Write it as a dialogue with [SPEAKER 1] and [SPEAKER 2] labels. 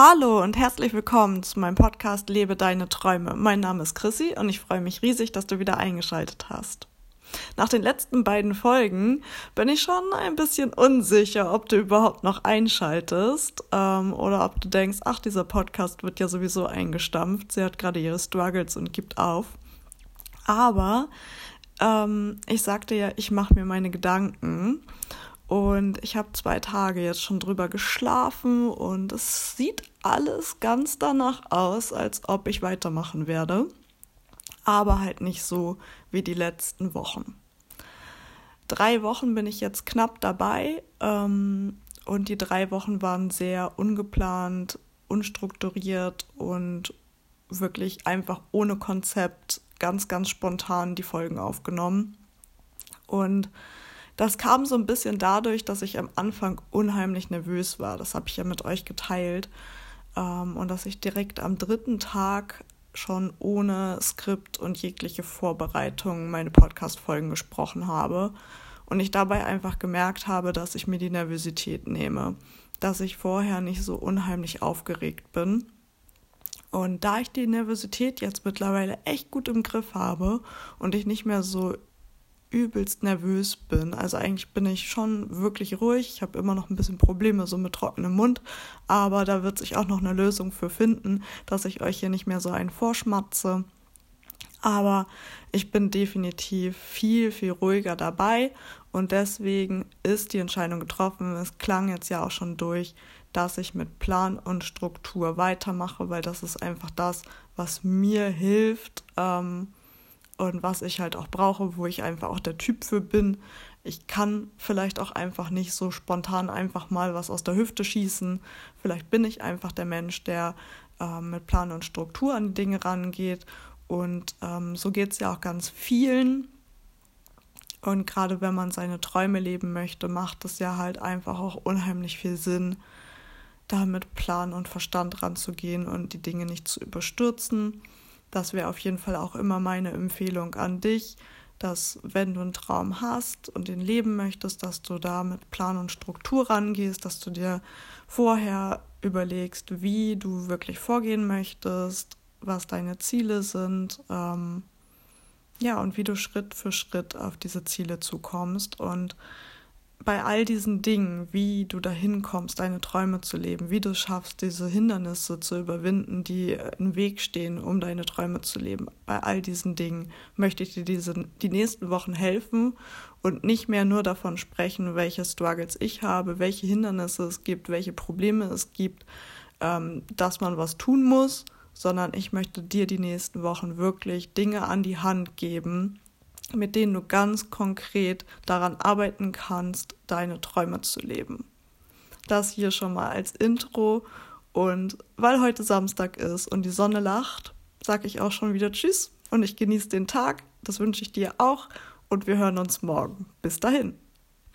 [SPEAKER 1] Hallo und herzlich willkommen zu meinem Podcast Lebe deine Träume. Mein Name ist Chrissy und ich freue mich riesig, dass du wieder eingeschaltet hast. Nach den letzten beiden Folgen bin ich schon ein bisschen unsicher, ob du überhaupt noch einschaltest ähm, oder ob du denkst, ach, dieser Podcast wird ja sowieso eingestampft. Sie hat gerade ihre Struggles und gibt auf. Aber ähm, ich sagte ja, ich mache mir meine Gedanken und ich habe zwei Tage jetzt schon drüber geschlafen und es sieht alles ganz danach aus, als ob ich weitermachen werde. Aber halt nicht so wie die letzten Wochen. Drei Wochen bin ich jetzt knapp dabei ähm, und die drei Wochen waren sehr ungeplant, unstrukturiert und wirklich einfach ohne Konzept, ganz, ganz spontan die Folgen aufgenommen. Und das kam so ein bisschen dadurch, dass ich am Anfang unheimlich nervös war. Das habe ich ja mit euch geteilt. Ähm, und dass ich direkt am dritten Tag schon ohne Skript und jegliche Vorbereitung meine Podcast-Folgen gesprochen habe. Und ich dabei einfach gemerkt habe, dass ich mir die Nervosität nehme. Dass ich vorher nicht so unheimlich aufgeregt bin. Und da ich die Nervosität jetzt mittlerweile echt gut im Griff habe und ich nicht mehr so übelst nervös bin. Also eigentlich bin ich schon wirklich ruhig. Ich habe immer noch ein bisschen Probleme so mit trockenem Mund, aber da wird sich auch noch eine Lösung für finden, dass ich euch hier nicht mehr so einen vorschmatze. Aber ich bin definitiv viel, viel ruhiger dabei und deswegen ist die Entscheidung getroffen. Es klang jetzt ja auch schon durch, dass ich mit Plan und Struktur weitermache, weil das ist einfach das, was mir hilft. Ähm, und was ich halt auch brauche, wo ich einfach auch der Typ für bin. Ich kann vielleicht auch einfach nicht so spontan einfach mal was aus der Hüfte schießen. Vielleicht bin ich einfach der Mensch, der äh, mit Plan und Struktur an Dinge rangeht. Und ähm, so geht es ja auch ganz vielen. Und gerade wenn man seine Träume leben möchte, macht es ja halt einfach auch unheimlich viel Sinn, da mit Plan und Verstand ranzugehen und die Dinge nicht zu überstürzen das wäre auf jeden Fall auch immer meine Empfehlung an dich, dass wenn du einen Traum hast und den leben möchtest, dass du da mit Plan und Struktur rangehst, dass du dir vorher überlegst, wie du wirklich vorgehen möchtest, was deine Ziele sind, ähm, ja, und wie du Schritt für Schritt auf diese Ziele zukommst. Und bei all diesen Dingen, wie du dahin kommst, deine Träume zu leben, wie du schaffst, diese Hindernisse zu überwinden, die im Weg stehen, um deine Träume zu leben, bei all diesen Dingen möchte ich dir diese, die nächsten Wochen helfen und nicht mehr nur davon sprechen, welche Struggles ich habe, welche Hindernisse es gibt, welche Probleme es gibt, ähm, dass man was tun muss, sondern ich möchte dir die nächsten Wochen wirklich Dinge an die Hand geben, mit denen du ganz konkret daran arbeiten kannst, deine Träume zu leben. Das hier schon mal als Intro. Und weil heute Samstag ist und die Sonne lacht, sage ich auch schon wieder Tschüss und ich genieße den Tag. Das wünsche ich dir auch und wir hören uns morgen. Bis dahin.